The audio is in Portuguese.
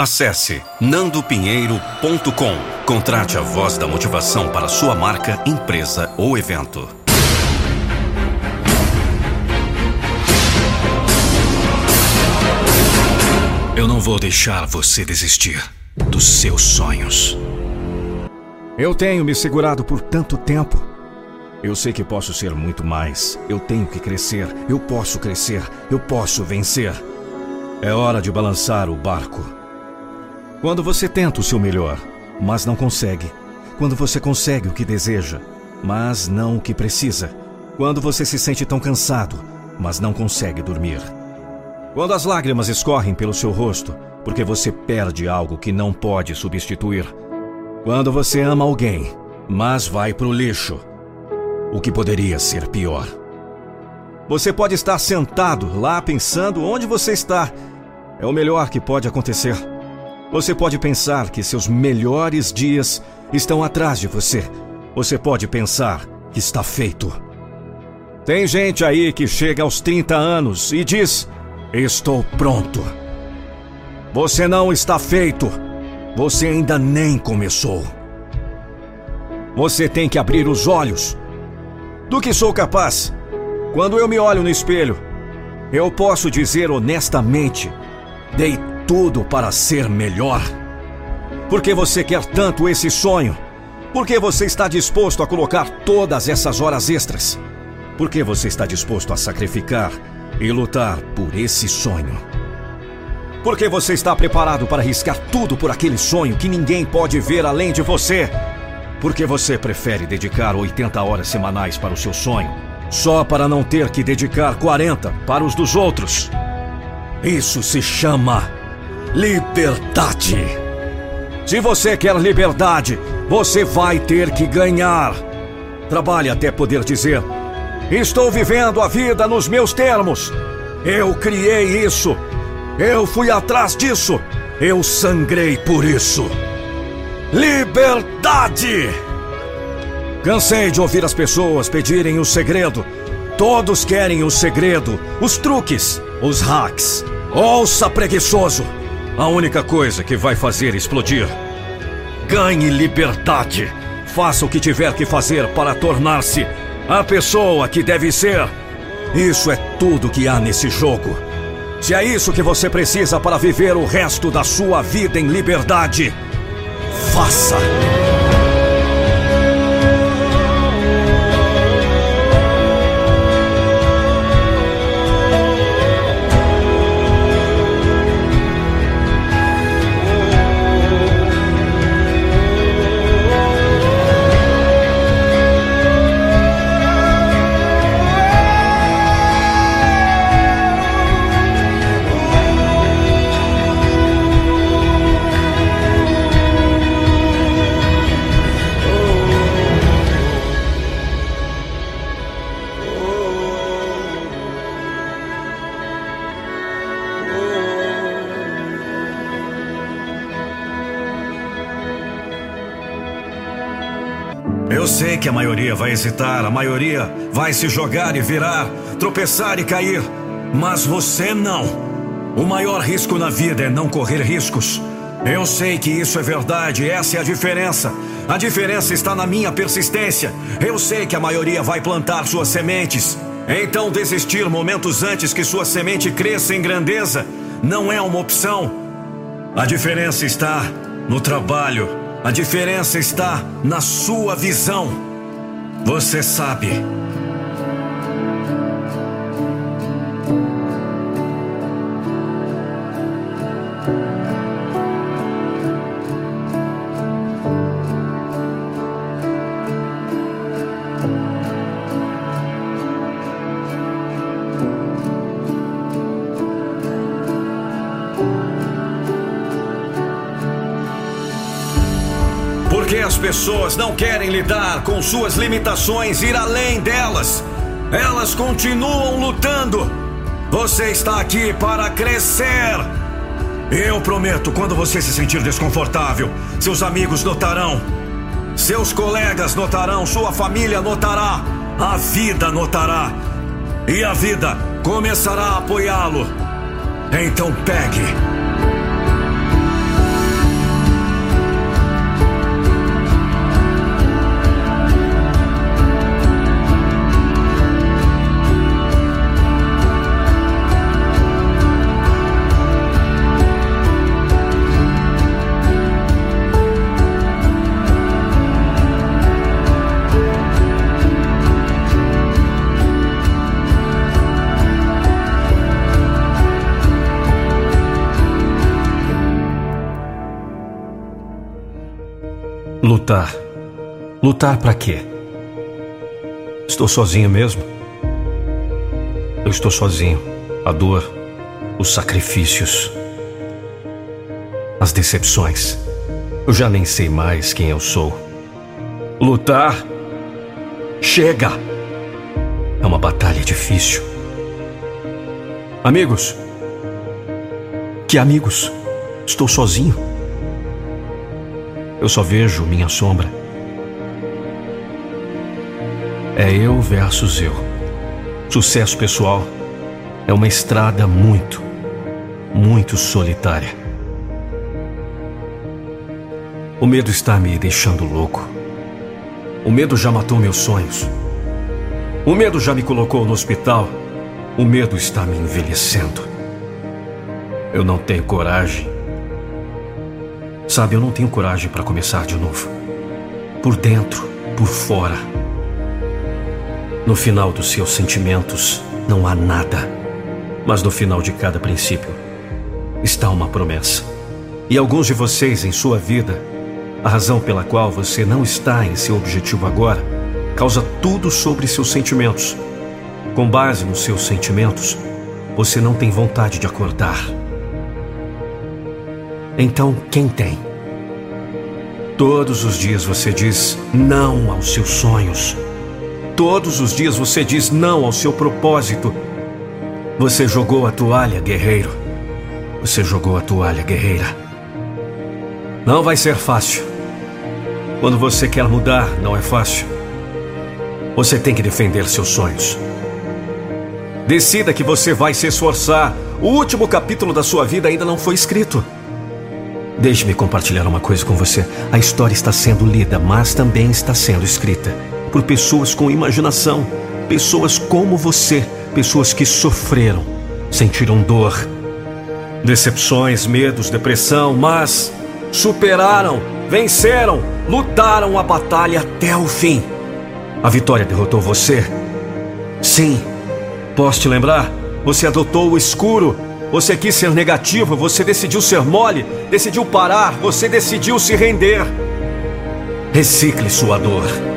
Acesse nandopinheiro.com. Contrate a voz da motivação para sua marca, empresa ou evento. Eu não vou deixar você desistir dos seus sonhos. Eu tenho me segurado por tanto tempo. Eu sei que posso ser muito mais. Eu tenho que crescer. Eu posso crescer. Eu posso vencer. É hora de balançar o barco. Quando você tenta o seu melhor, mas não consegue. Quando você consegue o que deseja, mas não o que precisa. Quando você se sente tão cansado, mas não consegue dormir. Quando as lágrimas escorrem pelo seu rosto, porque você perde algo que não pode substituir. Quando você ama alguém, mas vai pro lixo. O que poderia ser pior. Você pode estar sentado lá pensando onde você está. É o melhor que pode acontecer. Você pode pensar que seus melhores dias estão atrás de você. Você pode pensar que está feito. Tem gente aí que chega aos 30 anos e diz: Estou pronto. Você não está feito. Você ainda nem começou. Você tem que abrir os olhos. Do que sou capaz? Quando eu me olho no espelho, eu posso dizer honestamente: dei tudo para ser melhor? Por que você quer tanto esse sonho? Por que você está disposto a colocar todas essas horas extras? Por que você está disposto a sacrificar e lutar por esse sonho? Por que você está preparado para arriscar tudo por aquele sonho que ninguém pode ver além de você? Por que você prefere dedicar 80 horas semanais para o seu sonho, só para não ter que dedicar 40 para os dos outros? Isso se chama liberdade. Se você quer liberdade, você vai ter que ganhar. Trabalhe até poder dizer: Estou vivendo a vida nos meus termos. Eu criei isso. Eu fui atrás disso. Eu sangrei por isso. Liberdade! Cansei de ouvir as pessoas pedirem o segredo. Todos querem o segredo, os truques, os hacks. Ouça, preguiçoso! A única coisa que vai fazer explodir. Ganhe liberdade. Faça o que tiver que fazer para tornar-se a pessoa que deve ser. Isso é tudo que há nesse jogo. Se é isso que você precisa para viver o resto da sua vida em liberdade, faça! Sei que a maioria vai hesitar, a maioria vai se jogar e virar, tropeçar e cair. Mas você não. O maior risco na vida é não correr riscos. Eu sei que isso é verdade, essa é a diferença. A diferença está na minha persistência. Eu sei que a maioria vai plantar suas sementes. Então, desistir momentos antes que sua semente cresça em grandeza não é uma opção. A diferença está no trabalho a diferença está na sua visão. Você sabe. Pessoas não querem lidar com suas limitações, ir além delas. Elas continuam lutando. Você está aqui para crescer. Eu prometo, quando você se sentir desconfortável, seus amigos notarão. Seus colegas notarão, sua família notará, a vida notará. E a vida começará a apoiá-lo. Então pegue Lutar. Lutar para quê? Estou sozinho mesmo? Eu estou sozinho. A dor, os sacrifícios, as decepções. Eu já nem sei mais quem eu sou. Lutar? Chega! É uma batalha difícil. Amigos? Que amigos? Estou sozinho. Eu só vejo minha sombra. É eu versus eu. Sucesso pessoal é uma estrada muito, muito solitária. O medo está me deixando louco. O medo já matou meus sonhos. O medo já me colocou no hospital. O medo está me envelhecendo. Eu não tenho coragem. Sabe, eu não tenho coragem para começar de novo. Por dentro, por fora. No final dos seus sentimentos não há nada. Mas no final de cada princípio está uma promessa. E alguns de vocês em sua vida, a razão pela qual você não está em seu objetivo agora, causa tudo sobre seus sentimentos. Com base nos seus sentimentos, você não tem vontade de acordar. Então, quem tem? Todos os dias você diz não aos seus sonhos. Todos os dias você diz não ao seu propósito você jogou a toalha, guerreiro. Você jogou a toalha, guerreira. Não vai ser fácil. Quando você quer mudar, não é fácil. Você tem que defender seus sonhos. Decida que você vai se esforçar. O último capítulo da sua vida ainda não foi escrito. Deixe-me compartilhar uma coisa com você. A história está sendo lida, mas também está sendo escrita por pessoas com imaginação, pessoas como você pessoas que sofreram, sentiram dor, decepções, medos, depressão, mas superaram, venceram, lutaram a batalha até o fim. A vitória derrotou você? Sim. Posso te lembrar? Você adotou o escuro. Você quis ser negativo, você decidiu ser mole, decidiu parar, você decidiu se render. Recicle sua dor.